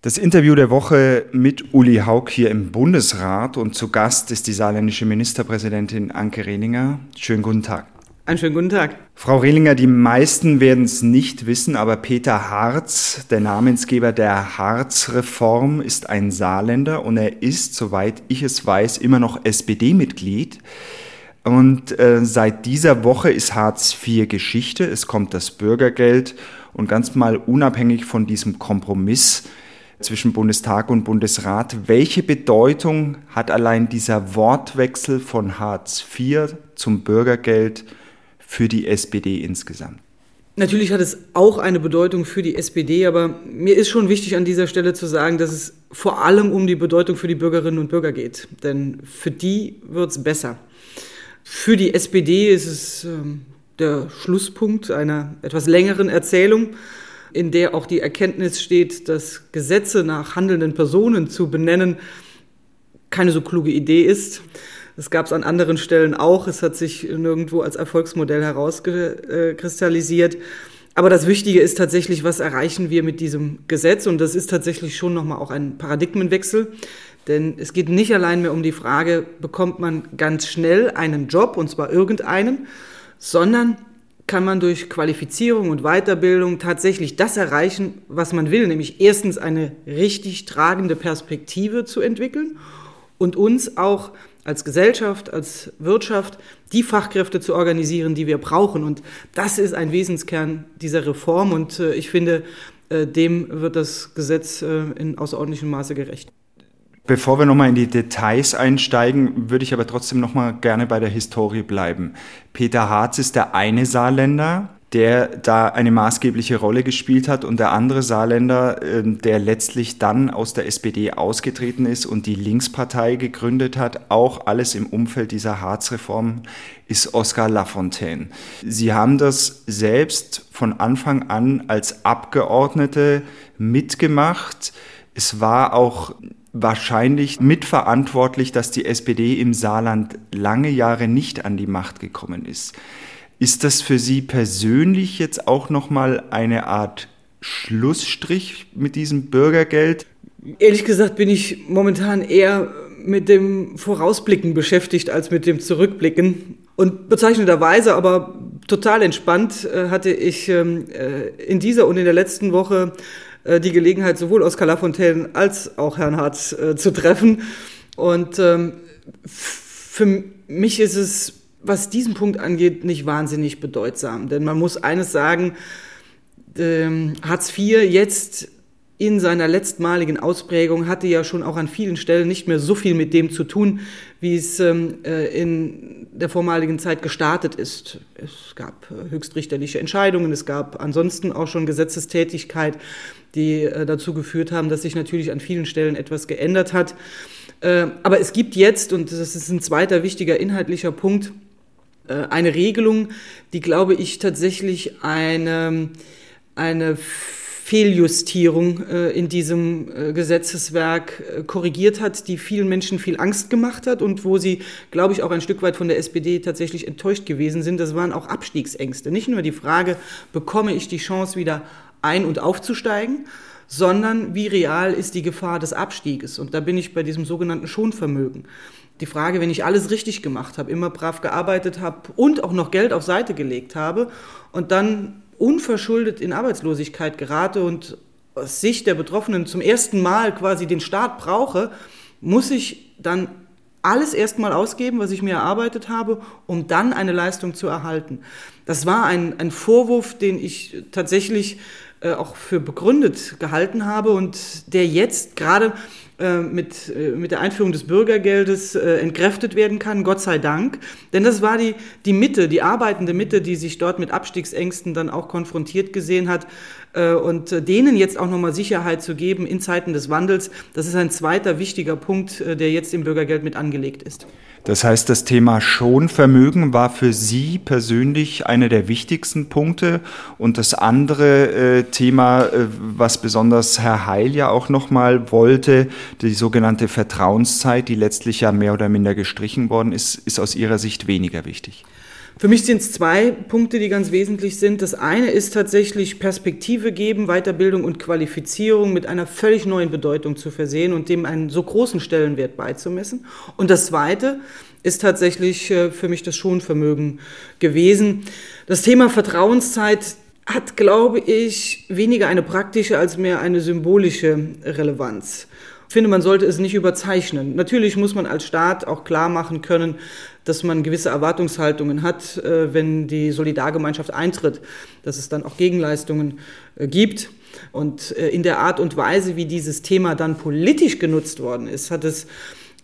Das Interview der Woche mit Uli Haug hier im Bundesrat und zu Gast ist die saarländische Ministerpräsidentin Anke Rehlinger. Schönen guten Tag. Einen schönen guten Tag. Frau Rehlinger, die meisten werden es nicht wissen, aber Peter Harz, der Namensgeber der Harz-Reform, ist ein Saarländer und er ist, soweit ich es weiß, immer noch SPD-Mitglied. Und äh, seit dieser Woche ist Hartz IV Geschichte. Es kommt das Bürgergeld und ganz mal unabhängig von diesem Kompromiss zwischen Bundestag und Bundesrat. Welche Bedeutung hat allein dieser Wortwechsel von Hartz IV zum Bürgergeld für die SPD insgesamt? Natürlich hat es auch eine Bedeutung für die SPD, aber mir ist schon wichtig an dieser Stelle zu sagen, dass es vor allem um die Bedeutung für die Bürgerinnen und Bürger geht. Denn für die wird es besser. Für die SPD ist es ähm, der Schlusspunkt einer etwas längeren Erzählung in der auch die Erkenntnis steht, dass Gesetze nach handelnden Personen zu benennen keine so kluge Idee ist. Das gab es an anderen Stellen auch. Es hat sich nirgendwo als Erfolgsmodell herauskristallisiert. Aber das Wichtige ist tatsächlich, was erreichen wir mit diesem Gesetz? Und das ist tatsächlich schon nochmal auch ein Paradigmenwechsel. Denn es geht nicht allein mehr um die Frage, bekommt man ganz schnell einen Job, und zwar irgendeinen, sondern kann man durch Qualifizierung und Weiterbildung tatsächlich das erreichen, was man will, nämlich erstens eine richtig tragende Perspektive zu entwickeln und uns auch als Gesellschaft, als Wirtschaft die Fachkräfte zu organisieren, die wir brauchen. Und das ist ein Wesenskern dieser Reform und äh, ich finde, äh, dem wird das Gesetz äh, in außerordentlichem Maße gerecht. Bevor wir nochmal in die Details einsteigen, würde ich aber trotzdem nochmal gerne bei der Historie bleiben. Peter Harz ist der eine Saarländer, der da eine maßgebliche Rolle gespielt hat und der andere Saarländer, ähm, der letztlich dann aus der SPD ausgetreten ist und die Linkspartei gegründet hat, auch alles im Umfeld dieser Harz-Reform, ist Oskar Lafontaine. Sie haben das selbst von Anfang an als Abgeordnete mitgemacht. Es war auch wahrscheinlich mitverantwortlich, dass die SPD im Saarland lange Jahre nicht an die Macht gekommen ist. Ist das für Sie persönlich jetzt auch noch mal eine Art Schlussstrich mit diesem Bürgergeld? Ehrlich gesagt bin ich momentan eher mit dem Vorausblicken beschäftigt als mit dem Zurückblicken. Und bezeichnenderweise, aber total entspannt, äh, hatte ich ähm, äh, in dieser und in der letzten Woche äh, die Gelegenheit, sowohl Oskar Lafontaine als auch Herrn Hartz äh, zu treffen. Und ähm, für mich ist es, was diesen Punkt angeht, nicht wahnsinnig bedeutsam. Denn man muss eines sagen, ähm, Hartz IV jetzt in seiner letztmaligen Ausprägung hatte ja schon auch an vielen Stellen nicht mehr so viel mit dem zu tun, wie es ähm, äh, in der vormaligen Zeit gestartet ist. Es gab äh, höchstrichterliche Entscheidungen, es gab ansonsten auch schon Gesetzestätigkeit, die äh, dazu geführt haben, dass sich natürlich an vielen Stellen etwas geändert hat. Aber es gibt jetzt, und das ist ein zweiter wichtiger inhaltlicher Punkt, eine Regelung, die, glaube ich, tatsächlich eine, eine Fehljustierung äh, in diesem äh, Gesetzeswerk äh, korrigiert hat, die vielen Menschen viel Angst gemacht hat und wo sie, glaube ich, auch ein Stück weit von der SPD tatsächlich enttäuscht gewesen sind. Das waren auch Abstiegsängste. Nicht nur die Frage, bekomme ich die Chance wieder ein- und aufzusteigen, sondern wie real ist die Gefahr des Abstieges. Und da bin ich bei diesem sogenannten Schonvermögen. Die Frage, wenn ich alles richtig gemacht habe, immer brav gearbeitet habe und auch noch Geld auf Seite gelegt habe und dann unverschuldet in Arbeitslosigkeit gerate und aus Sicht der Betroffenen zum ersten Mal quasi den Staat brauche, muss ich dann alles erstmal ausgeben, was ich mir erarbeitet habe, um dann eine Leistung zu erhalten. Das war ein, ein Vorwurf, den ich tatsächlich äh, auch für begründet gehalten habe und der jetzt gerade mit, äh, mit der Einführung des Bürgergeldes äh, entkräftet werden kann, Gott sei Dank. Denn das war die, die Mitte, die arbeitende Mitte, die sich dort mit Abstiegsängsten dann auch konfrontiert gesehen hat. Und denen jetzt auch nochmal Sicherheit zu geben in Zeiten des Wandels, das ist ein zweiter wichtiger Punkt, der jetzt im Bürgergeld mit angelegt ist. Das heißt, das Thema Schonvermögen war für Sie persönlich einer der wichtigsten Punkte. Und das andere äh, Thema, äh, was besonders Herr Heil ja auch nochmal wollte, die sogenannte Vertrauenszeit, die letztlich ja mehr oder minder gestrichen worden ist, ist aus Ihrer Sicht weniger wichtig. Für mich sind es zwei Punkte, die ganz wesentlich sind. Das eine ist tatsächlich Perspektive geben, Weiterbildung und Qualifizierung mit einer völlig neuen Bedeutung zu versehen und dem einen so großen Stellenwert beizumessen. Und das zweite ist tatsächlich äh, für mich das Schonvermögen gewesen. Das Thema Vertrauenszeit hat, glaube ich, weniger eine praktische als mehr eine symbolische Relevanz. Finde, man sollte es nicht überzeichnen. Natürlich muss man als Staat auch klar machen können, dass man gewisse Erwartungshaltungen hat, äh, wenn die Solidargemeinschaft eintritt, dass es dann auch Gegenleistungen äh, gibt. Und äh, in der Art und Weise, wie dieses Thema dann politisch genutzt worden ist, hat es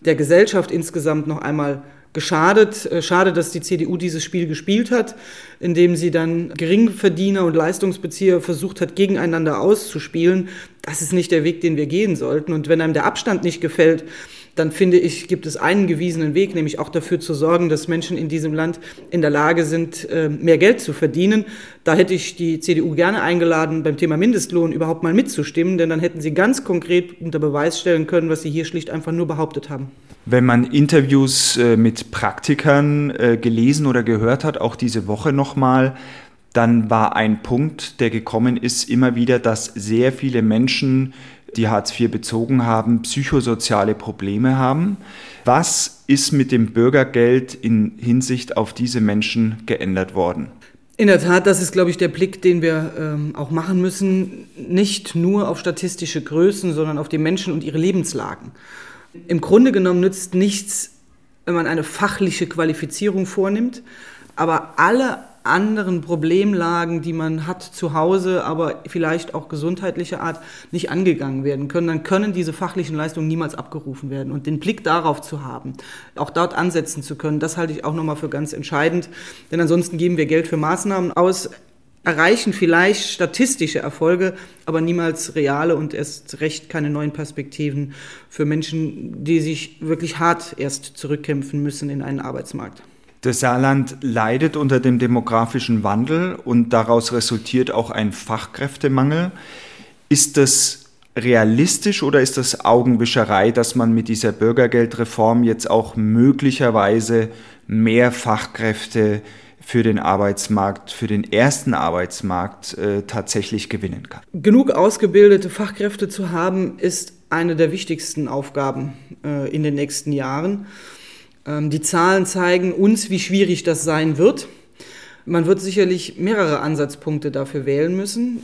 der Gesellschaft insgesamt noch einmal geschadet. Äh, schade, dass die CDU dieses Spiel gespielt hat, indem sie dann Geringverdiener und Leistungsbezieher versucht hat, gegeneinander auszuspielen. Das ist nicht der Weg, den wir gehen sollten. Und wenn einem der Abstand nicht gefällt, dann finde ich, gibt es einen gewiesenen Weg, nämlich auch dafür zu sorgen, dass Menschen in diesem Land in der Lage sind, äh, mehr Geld zu verdienen. Da hätte ich die CDU gerne eingeladen, beim Thema Mindestlohn überhaupt mal mitzustimmen, denn dann hätten sie ganz konkret unter Beweis stellen können, was sie hier schlicht einfach nur behauptet haben. Wenn man Interviews äh, mit Praktikern äh, gelesen oder gehört hat, auch diese Woche nochmal, dann war ein Punkt, der gekommen ist, immer wieder, dass sehr viele Menschen, die Hartz IV bezogen haben, psychosoziale Probleme haben. Was ist mit dem Bürgergeld in Hinsicht auf diese Menschen geändert worden? In der Tat, das ist, glaube ich, der Blick, den wir ähm, auch machen müssen. Nicht nur auf statistische Größen, sondern auf die Menschen und ihre Lebenslagen. Im Grunde genommen nützt nichts, wenn man eine fachliche Qualifizierung vornimmt, aber alle anderen Problemlagen, die man hat zu Hause, aber vielleicht auch gesundheitlicher Art, nicht angegangen werden können, dann können diese fachlichen Leistungen niemals abgerufen werden. Und den Blick darauf zu haben, auch dort ansetzen zu können, das halte ich auch nochmal für ganz entscheidend. Denn ansonsten geben wir Geld für Maßnahmen aus, erreichen vielleicht statistische Erfolge, aber niemals reale und erst recht keine neuen Perspektiven für Menschen, die sich wirklich hart erst zurückkämpfen müssen in einen Arbeitsmarkt. Das Saarland leidet unter dem demografischen Wandel und daraus resultiert auch ein Fachkräftemangel. Ist das realistisch oder ist das Augenwischerei, dass man mit dieser Bürgergeldreform jetzt auch möglicherweise mehr Fachkräfte für den Arbeitsmarkt, für den ersten Arbeitsmarkt äh, tatsächlich gewinnen kann. Genug ausgebildete Fachkräfte zu haben, ist eine der wichtigsten Aufgaben äh, in den nächsten Jahren. Ähm, die Zahlen zeigen uns, wie schwierig das sein wird. Man wird sicherlich mehrere Ansatzpunkte dafür wählen müssen,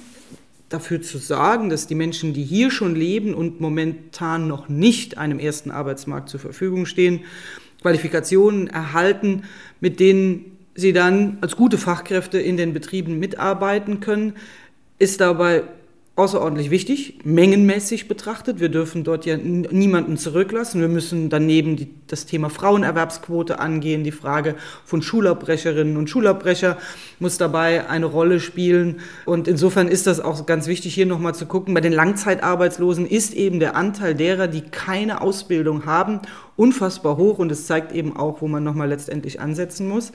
dafür zu sorgen, dass die Menschen, die hier schon leben und momentan noch nicht einem ersten Arbeitsmarkt zur Verfügung stehen, Qualifikationen erhalten, mit denen sie dann als gute Fachkräfte in den Betrieben mitarbeiten können, ist dabei außerordentlich wichtig, mengenmäßig betrachtet. Wir dürfen dort ja niemanden zurücklassen. Wir müssen daneben die, das Thema Frauenerwerbsquote angehen. Die Frage von Schulabbrecherinnen und Schulabbrecher muss dabei eine Rolle spielen. Und insofern ist das auch ganz wichtig, hier nochmal zu gucken. Bei den Langzeitarbeitslosen ist eben der Anteil derer, die keine Ausbildung haben, unfassbar hoch. Und es zeigt eben auch, wo man nochmal letztendlich ansetzen muss.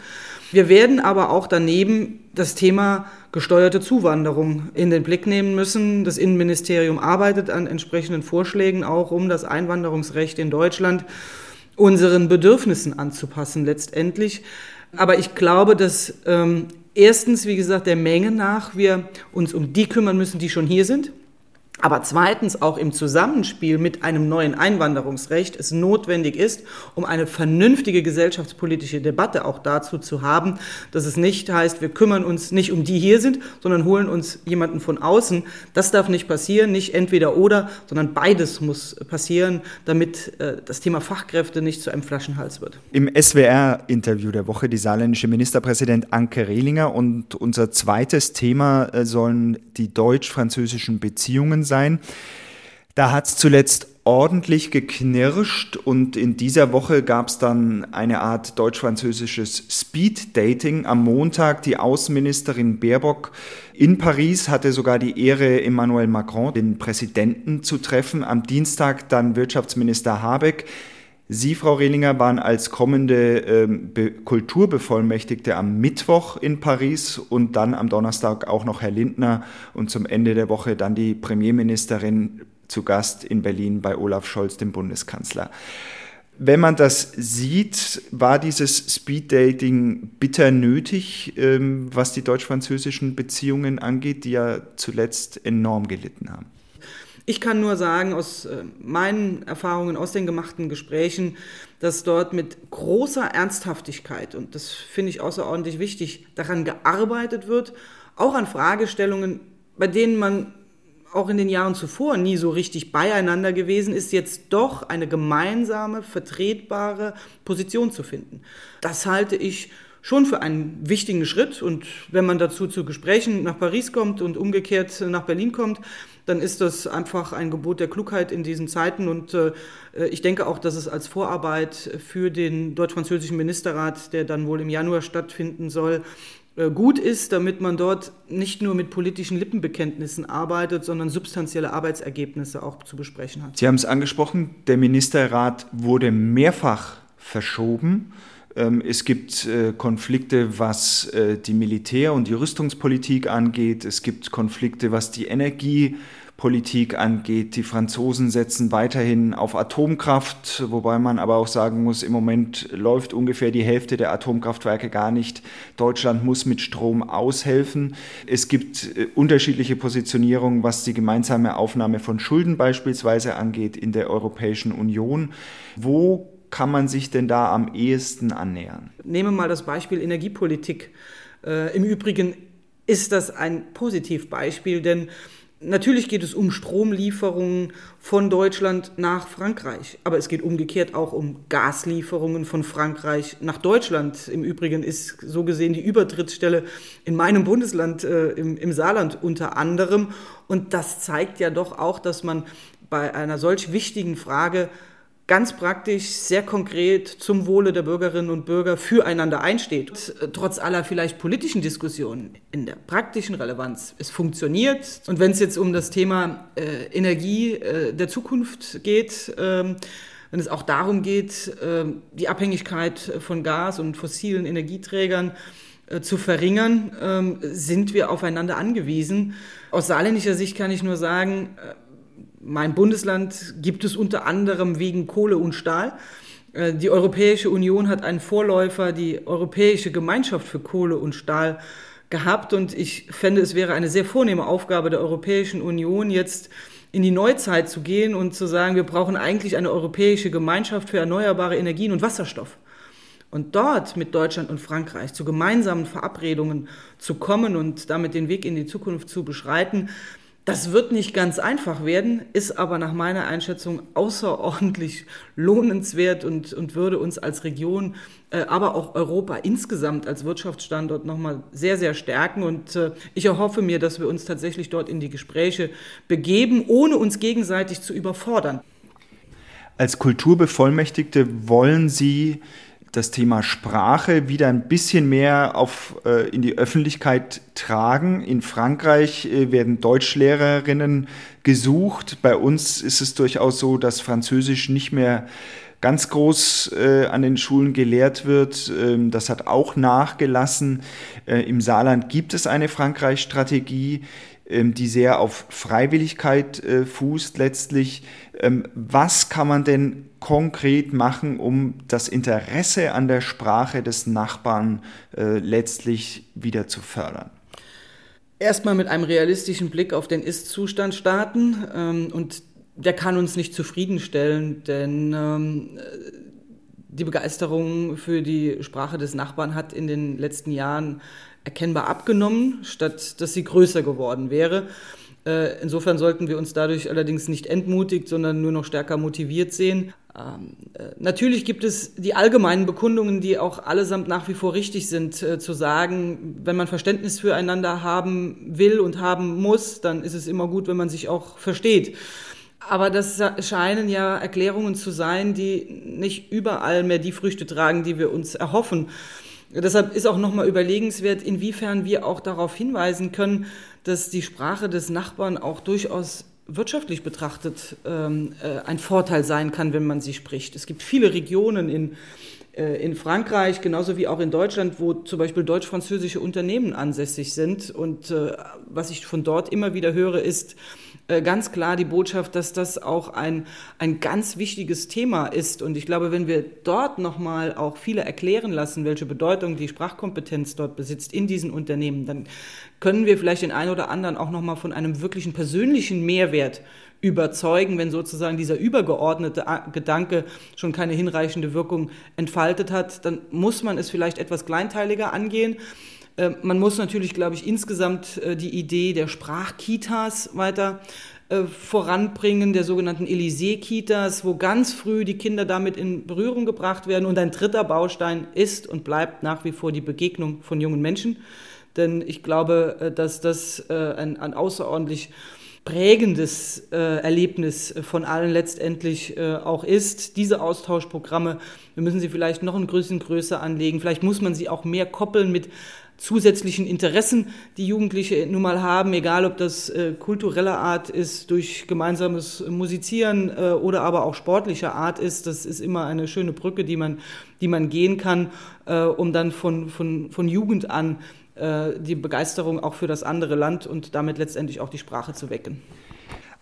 Wir werden aber auch daneben das Thema gesteuerte Zuwanderung in den Blick nehmen müssen. Das Innenministerium arbeitet an entsprechenden Vorschlägen auch, um das Einwanderungsrecht in Deutschland unseren Bedürfnissen anzupassen letztendlich. Aber ich glaube, dass ähm, erstens, wie gesagt, der Menge nach wir uns um die kümmern müssen, die schon hier sind aber zweitens auch im Zusammenspiel mit einem neuen Einwanderungsrecht es notwendig ist, um eine vernünftige gesellschaftspolitische Debatte auch dazu zu haben, dass es nicht heißt, wir kümmern uns nicht um die hier sind, sondern holen uns jemanden von außen. Das darf nicht passieren, nicht entweder oder, sondern beides muss passieren, damit äh, das Thema Fachkräfte nicht zu einem Flaschenhals wird. Im SWR-Interview der Woche die saarländische Ministerpräsident Anke Rehlinger und unser zweites Thema äh, sollen die deutsch-französischen Beziehungen sein. Da hat es zuletzt ordentlich geknirscht und in dieser Woche gab es dann eine Art deutsch-französisches Speed-Dating. Am Montag die Außenministerin Baerbock in Paris hatte sogar die Ehre, Emmanuel Macron, den Präsidenten, zu treffen. Am Dienstag dann Wirtschaftsminister Habeck. Sie, Frau Rehlinger, waren als kommende ähm, Kulturbevollmächtigte am Mittwoch in Paris und dann am Donnerstag auch noch Herr Lindner und zum Ende der Woche dann die Premierministerin zu Gast in Berlin bei Olaf Scholz, dem Bundeskanzler. Wenn man das sieht, war dieses Speeddating bitter nötig, ähm, was die deutsch-französischen Beziehungen angeht, die ja zuletzt enorm gelitten haben. Ich kann nur sagen, aus äh, meinen Erfahrungen, aus den gemachten Gesprächen, dass dort mit großer Ernsthaftigkeit, und das finde ich außerordentlich wichtig, daran gearbeitet wird, auch an Fragestellungen, bei denen man auch in den Jahren zuvor nie so richtig beieinander gewesen ist, jetzt doch eine gemeinsame, vertretbare Position zu finden. Das halte ich schon für einen wichtigen Schritt. Und wenn man dazu zu Gesprächen nach Paris kommt und umgekehrt nach Berlin kommt, dann ist das einfach ein Gebot der Klugheit in diesen Zeiten. Und äh, ich denke auch, dass es als Vorarbeit für den deutsch-französischen Ministerrat, der dann wohl im Januar stattfinden soll, äh, gut ist, damit man dort nicht nur mit politischen Lippenbekenntnissen arbeitet, sondern substanzielle Arbeitsergebnisse auch zu besprechen hat. Sie haben es angesprochen, der Ministerrat wurde mehrfach verschoben. Ähm, es gibt äh, Konflikte, was äh, die Militär- und die Rüstungspolitik angeht. Es gibt Konflikte, was die Energie Politik angeht. Die Franzosen setzen weiterhin auf Atomkraft, wobei man aber auch sagen muss, im Moment läuft ungefähr die Hälfte der Atomkraftwerke gar nicht. Deutschland muss mit Strom aushelfen. Es gibt äh, unterschiedliche Positionierungen, was die gemeinsame Aufnahme von Schulden beispielsweise angeht in der Europäischen Union. Wo kann man sich denn da am ehesten annähern? Nehmen wir mal das Beispiel Energiepolitik. Äh, Im Übrigen ist das ein Positivbeispiel, denn Natürlich geht es um Stromlieferungen von Deutschland nach Frankreich, aber es geht umgekehrt auch um Gaslieferungen von Frankreich nach Deutschland. Im Übrigen ist so gesehen die Übertrittsstelle in meinem Bundesland, äh, im, im Saarland unter anderem. Und das zeigt ja doch auch, dass man bei einer solch wichtigen Frage ganz praktisch, sehr konkret zum Wohle der Bürgerinnen und Bürger füreinander einsteht. Trotz aller vielleicht politischen Diskussionen in der praktischen Relevanz. Es funktioniert. Und wenn es jetzt um das Thema äh, Energie äh, der Zukunft geht, ähm, wenn es auch darum geht, äh, die Abhängigkeit von Gas und fossilen Energieträgern äh, zu verringern, ähm, sind wir aufeinander angewiesen. Aus saarländischer Sicht kann ich nur sagen, äh, mein Bundesland gibt es unter anderem wegen Kohle und Stahl. Äh, die Europäische Union hat einen Vorläufer, die Europäische Gemeinschaft für Kohle und Stahl, gehabt. Und ich fände, es wäre eine sehr vornehme Aufgabe der Europäischen Union, jetzt in die Neuzeit zu gehen und zu sagen, wir brauchen eigentlich eine europäische Gemeinschaft für erneuerbare Energien und Wasserstoff. Und dort mit Deutschland und Frankreich zu gemeinsamen Verabredungen zu kommen und damit den Weg in die Zukunft zu beschreiten, das wird nicht ganz einfach werden, ist aber nach meiner Einschätzung außerordentlich lohnenswert und, und würde uns als Region, äh, aber auch Europa insgesamt als Wirtschaftsstandort nochmal sehr, sehr stärken. Und äh, ich erhoffe mir, dass wir uns tatsächlich dort in die Gespräche begeben, ohne uns gegenseitig zu überfordern. Als Kulturbevollmächtigte wollen Sie das Thema Sprache wieder ein bisschen mehr auf, äh, in die Öffentlichkeit tragen. In Frankreich äh, werden Deutschlehrerinnen gesucht. Bei uns ist es durchaus so, dass Französisch nicht mehr ganz groß äh, an den Schulen gelehrt wird. Ähm, das hat auch nachgelassen. Äh, Im Saarland gibt es eine Frankreich-Strategie. Ähm, die sehr auf Freiwilligkeit äh, fußt letztlich. Ähm, was kann man denn konkret machen, um das Interesse an der Sprache des Nachbarn äh, letztlich wieder zu fördern? Erstmal mit einem realistischen Blick auf den Ist-Zustand starten ähm, und der kann uns nicht zufriedenstellen, denn die Begeisterung für die Sprache des Nachbarn hat in den letzten Jahren erkennbar abgenommen, statt dass sie größer geworden wäre. Äh, insofern sollten wir uns dadurch allerdings nicht entmutigt, sondern nur noch stärker motiviert sehen. Ähm, äh, natürlich gibt es die allgemeinen Bekundungen, die auch allesamt nach wie vor richtig sind, äh, zu sagen, wenn man Verständnis füreinander haben will und haben muss, dann ist es immer gut, wenn man sich auch versteht. Aber das scheinen ja Erklärungen zu sein, die nicht überall mehr die Früchte tragen, die wir uns erhoffen. Deshalb ist auch nochmal überlegenswert, inwiefern wir auch darauf hinweisen können, dass die Sprache des Nachbarn auch durchaus wirtschaftlich betrachtet ähm, äh, ein Vorteil sein kann, wenn man sie spricht. Es gibt viele Regionen in, Äh, in Frankreich, genauso wie auch in Deutschland, wo zum Beispiel deutsch-französische Unternehmen ansässig sind. Und äh, was ich von dort immer wieder höre, ist ganz klar die Botschaft, dass das auch ein, ein ganz wichtiges Thema ist. Und ich glaube, wenn wir dort nochmal auch viele erklären lassen, welche Bedeutung die Sprachkompetenz dort besitzt in diesen Unternehmen, dann können wir vielleicht den einen oder anderen auch nochmal von einem wirklichen persönlichen Mehrwert überzeugen, wenn sozusagen dieser übergeordnete Gedanke schon keine hinreichende Wirkung entfaltet hat, dann muss man es vielleicht etwas kleinteiliger angehen. Ähm, man muss natürlich, glaube ich, insgesamt äh, die Idee der Sprachkitas weiter äh, voranbringen, der sogenannten Elysée-Kitas, wo ganz früh die Kinder damit in Berührung gebracht werden. Und ein dritter Baustein ist und bleibt nach wie vor die Begegnung von jungen Menschen. Denn ich glaube, äh, dass das ein, ein außerordentlich prägendes Erlebnis von allen letztendlich auch ist. Diese Austauschprogramme, wir müssen sie vielleicht noch in größeren Größe anlegen. Vielleicht muss man sie auch mehr koppeln mit zusätzlichen Interessen, die Jugendliche nun mal haben, egal ob das äh, kultureller Art ist, durch gemeinsames Musizieren äh, oder aber auch sportlicher Art ist. Das ist immer eine schöne Brücke, die man, die man gehen kann, äh, um dann von, von, von Jugend an äh, die Begeisterung auch für das andere Land und damit letztendlich auch die Sprache zu wecken.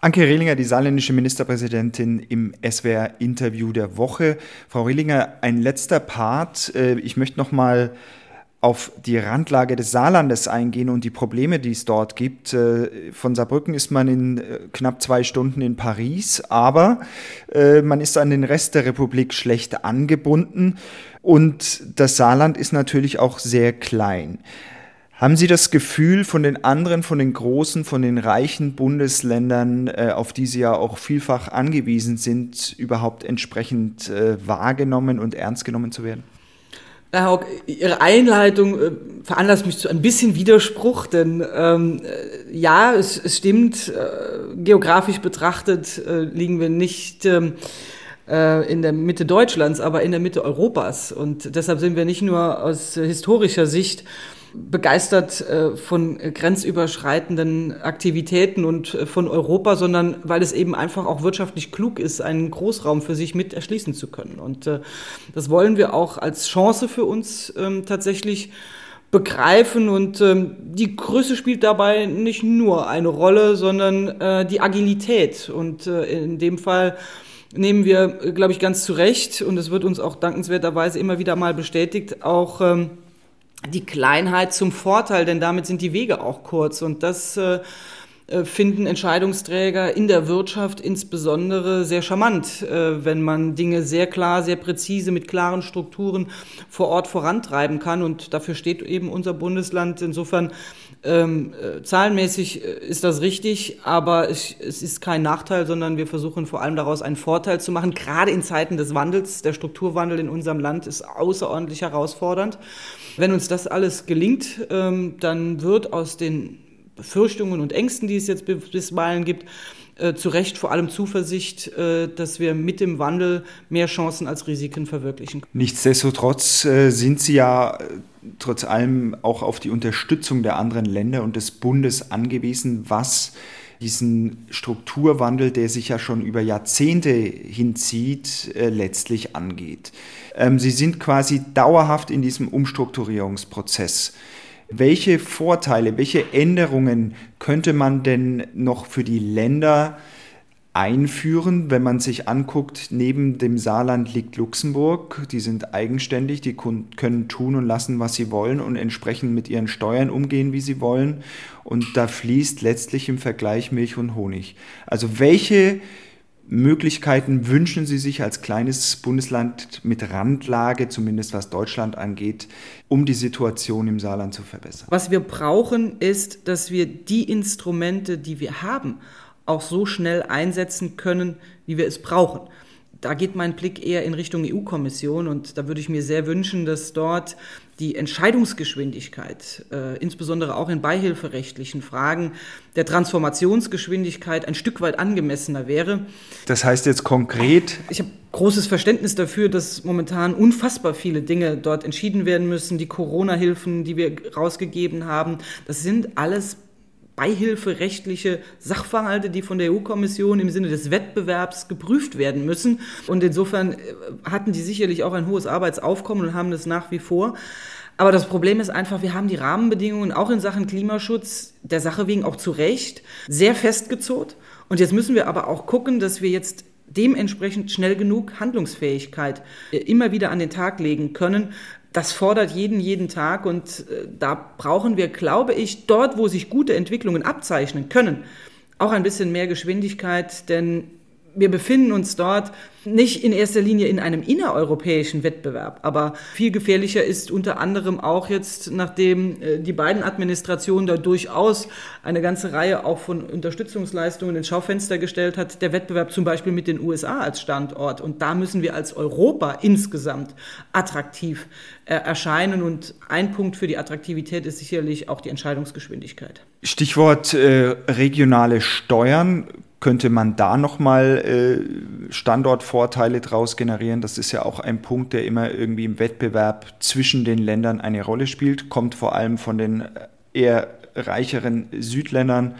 Anke Rehlinger, die saarländische Ministerpräsidentin im SWR-Interview der Woche. Frau Rehlinger, ein letzter Part. Äh, ich möchte noch mal auf die Randlage des Saarlandes eingehen und die Probleme, die es dort gibt. Äh, von Saarbrücken ist man in knapp zwei Stunden in Paris, aber man ist an den Rest der Republik schlecht angebunden und das Saarland ist natürlich auch sehr klein. Haben Sie das Gefühl von den anderen, von den großen, von den reichen Bundesländern, äh, auf die Sie ja auch vielfach angewiesen sind, überhaupt entsprechend äh, wahrgenommen und ernst genommen zu werden? Herr Haug, Ihre Einleitung äh, veranlasst mich zu ein bisschen Widerspruch, denn ähm, äh, ja, es, es stimmt, äh, geografisch betrachtet äh, liegen wir nicht ähm, äh, in der Mitte Deutschlands, aber in der Mitte Europas. Und deshalb sind wir nicht nur aus historischer Sicht begeistert äh, von grenzüberschreitenden Aktivitäten und äh, von Europa, sondern weil es eben einfach auch wirtschaftlich klug ist, einen Großraum für sich mit erschließen zu können. Und äh, das wollen wir auch als Chance für uns ähm, tatsächlich begreifen. Und ähm, die Größe spielt dabei nicht nur eine Rolle, sondern äh, die Agilität. Und äh, in dem Fall nehmen wir, glaube ich, ganz zu Recht. Und es wird uns auch dankenswerterweise immer wieder mal bestätigt, auch ähm, die Kleinheit zum Vorteil, denn damit sind die Wege auch kurz und das äh, äh, finden Entscheidungsträger in der Wirtschaft insbesondere sehr charmant, äh, wenn man Dinge sehr klar, sehr präzise mit klaren Strukturen vor Ort vorantreiben kann. Und dafür steht eben unser Bundesland. Insofern ähm, äh, zahlenmäßig äh, ist das richtig, aber es, es ist kein Nachteil, sondern wir versuchen vor allem daraus einen Vorteil zu machen. Gerade in Zeiten des Wandels, der Strukturwandel in unserem Land ist außerordentlich herausfordernd. Wenn uns das alles gelingt, ähm, dann wird aus den Befürchtungen und Ängsten, die es jetzt bisweilen gibt, äh, zu Recht vor allem Zuversicht, äh, dass wir mit dem Wandel mehr Chancen als Risiken verwirklichen. Nichtsdestotrotz äh, sind Sie ja äh, trotz allem auch auf die Unterstützung der anderen Länder und des Bundes angewiesen, was diesen Strukturwandel, der sich ja schon über Jahrzehnte hinzieht, äh, letztlich angeht. Ähm, Sie sind quasi dauerhaft in diesem Umstrukturierungsprozess. Welche Vorteile, welche Änderungen könnte man denn noch für die Länder einführen, wenn man sich anguckt, neben dem Saarland liegt Luxemburg, die sind eigenständig, die können tun und lassen, was sie wollen und entsprechend mit ihren Steuern umgehen, wie sie wollen. Und da fließt letztlich im Vergleich Milch und Honig. Also welche Möglichkeiten wünschen Sie sich als kleines Bundesland mit Randlage, zumindest was Deutschland angeht, um die Situation im Saarland zu verbessern? Was wir brauchen, ist, dass wir die Instrumente, die wir haben, auch so schnell einsetzen können, wie wir es brauchen da geht mein Blick eher in Richtung EU-Kommission und da würde ich mir sehr wünschen, dass dort die Entscheidungsgeschwindigkeit, äh, insbesondere auch in beihilferechtlichen Fragen, der Transformationsgeschwindigkeit ein Stück weit angemessener wäre. Das heißt jetzt konkret? Ich habe großes Verständnis dafür, dass momentan unfassbar viele Dinge dort entschieden werden müssen. Die Corona-Hilfen, die wir rausgegeben haben, das sind alles beihilferechtliche Sachverhalte, die von der EU-Kommission im Sinne des Wettbewerbs geprüft werden müssen. Und insofern äh, hatten die sicherlich auch ein hohes Arbeitsaufkommen und haben das nach wie vor. Aber das Problem ist einfach, wir haben die Rahmenbedingungen auch in Sachen Klimaschutz der Sache wegen auch zu Recht sehr festgezurrt. Und jetzt müssen wir aber auch gucken, dass wir jetzt dementsprechend schnell genug Handlungsfähigkeit äh, immer wieder an den Tag legen können. Das fordert jeden, jeden Tag und äh, da brauchen wir, glaube ich, dort, wo sich gute Entwicklungen abzeichnen können, auch ein bisschen mehr Geschwindigkeit, denn wir befinden uns dort nicht in erster Linie in einem innereuropäischen Wettbewerb, aber viel gefährlicher ist unter anderem auch jetzt, nachdem äh, die beiden Administrationen da durchaus eine ganze Reihe auch von Unterstützungsleistungen ins Schaufenster gestellt hat, der Wettbewerb zum Beispiel mit den USA als Standort. Und da müssen wir als Europa insgesamt attraktiv äh, erscheinen. Und ein Punkt für die Attraktivität ist sicherlich auch die Entscheidungsgeschwindigkeit. Stichwort äh, regionale Steuern könnte man da nochmal äh, Standortvorteile daraus generieren? Das ist ja auch ein Punkt, der immer irgendwie im Wettbewerb zwischen den Ländern eine Rolle spielt, kommt vor allem von den äh, eher reicheren Südländern,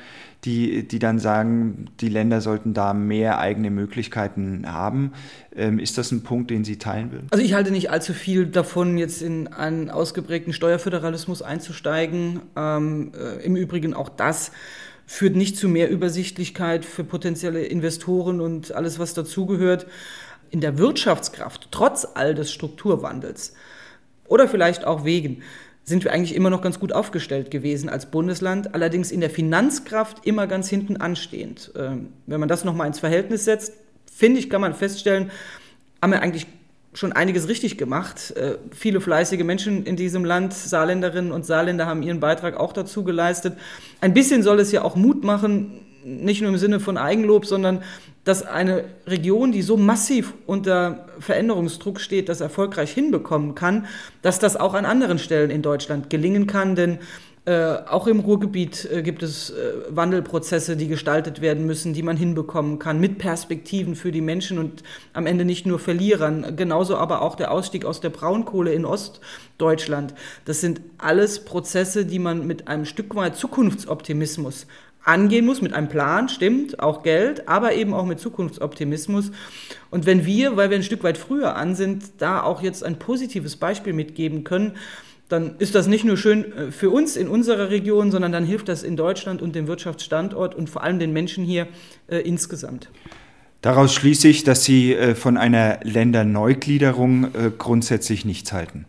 die, die dann sagen, die Länder sollten da mehr eigene Möglichkeiten haben. Ähm, ist das ein Punkt, den Sie teilen würden? Also ich halte nicht allzu viel davon, jetzt in einen ausgeprägten Steuerföderalismus einzusteigen. Ähm, äh, Im Übrigen auch das führt nicht zu mehr Übersichtlichkeit für potenzielle Investoren und alles, was dazugehört. In der Wirtschaftskraft, trotz all des Strukturwandels oder vielleicht auch wegen, sind wir eigentlich immer noch ganz gut aufgestellt gewesen als Bundesland, allerdings in der Finanzkraft immer ganz hinten anstehend. Ähm, wenn man das nochmal ins Verhältnis setzt, finde ich, kann man feststellen, haben wir eigentlich schon einiges richtig gemacht. Äh, viele fleißige Menschen in diesem Land, Saarländerinnen und Saarländer, haben ihren Beitrag auch dazu geleistet. Ein bisschen soll es ja auch Mut machen, nicht nur im Sinne von Eigenlob, sondern dass eine Region, die so massiv unter Veränderungsdruck steht, das erfolgreich hinbekommen kann, dass das auch an anderen Stellen in Deutschland gelingen kann. Denn äh, auch im Ruhrgebiet äh, gibt es äh, Wandelprozesse, die gestaltet werden müssen, die man hinbekommen kann, mit Perspektiven für die Menschen und am Ende nicht nur Verlierern. Genauso aber auch der Ausstieg aus der Braunkohle in Ostdeutschland. Das sind alles Prozesse, die man mit einem Stück weit Zukunftsoptimismus angehen muss, mit einem Plan, stimmt, auch Geld, aber eben auch mit Zukunftsoptimismus. Und wenn wir, weil wir ein Stück weit früher an sind, da auch jetzt ein positives Beispiel mitgeben können, dann ist das nicht nur schön äh, für uns in unserer Region, sondern dann hilft das in Deutschland und dem Wirtschaftsstandort und vor allem den Menschen hier äh, insgesamt. Daraus schließe ich, dass Sie äh, von einer Länderneugliederung äh, grundsätzlich nichts halten.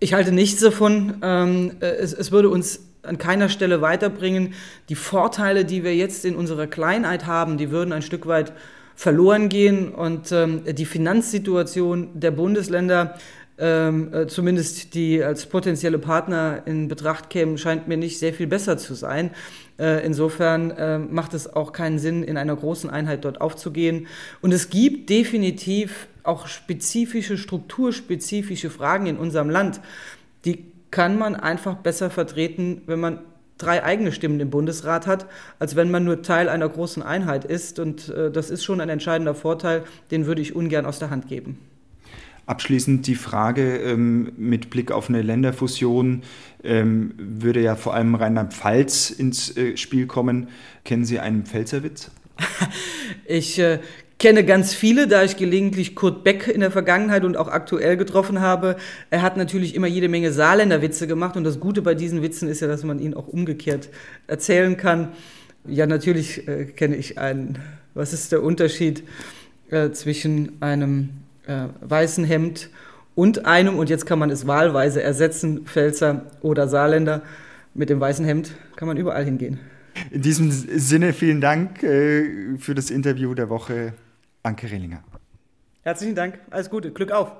Ich halte nichts davon. Ähm, äh, es, es würde uns an keiner Stelle weiterbringen. Die Vorteile, die wir jetzt in unserer Kleinheit haben, die würden ein Stück weit verloren gehen und ähm, die Finanzsituation der Bundesländer ähm, äh, zumindest die als potenzielle Partner in Betracht kämen, scheint mir nicht sehr viel besser zu sein. Äh, insofern äh, macht es auch keinen Sinn, in einer großen Einheit dort aufzugehen. Und es gibt definitiv auch spezifische, strukturspezifische Fragen in unserem Land, die kann man einfach besser vertreten, wenn man drei eigene Stimmen im Bundesrat hat, als wenn man nur Teil einer großen Einheit ist. Und äh, das ist schon ein entscheidender Vorteil, den würde ich ungern aus der Hand geben. Abschließend die Frage ähm, mit Blick auf eine Länderfusion ähm, würde ja vor allem Rheinland-Pfalz ins äh, Spiel kommen. Kennen Sie einen Pfälzerwitz? ich äh, kenne ganz viele, da ich gelegentlich Kurt Beck in der Vergangenheit und auch aktuell getroffen habe. Er hat natürlich immer jede Menge Saarländer Witze gemacht und das Gute bei diesen Witzen ist ja, dass man ihn auch umgekehrt erzählen kann. Ja, natürlich äh, kenne ich einen. Was ist der Unterschied äh, zwischen einem äh, weißen Hemd und einem, und jetzt kann man es wahlweise ersetzen, Pfälzer oder Saarländer, mit dem weißen Hemd kann man überall hingehen. In diesem Sinne vielen Dank äh, für das Interview der Woche, Anke Rehlinger. Herzlichen Dank, alles Gute, Glück auf.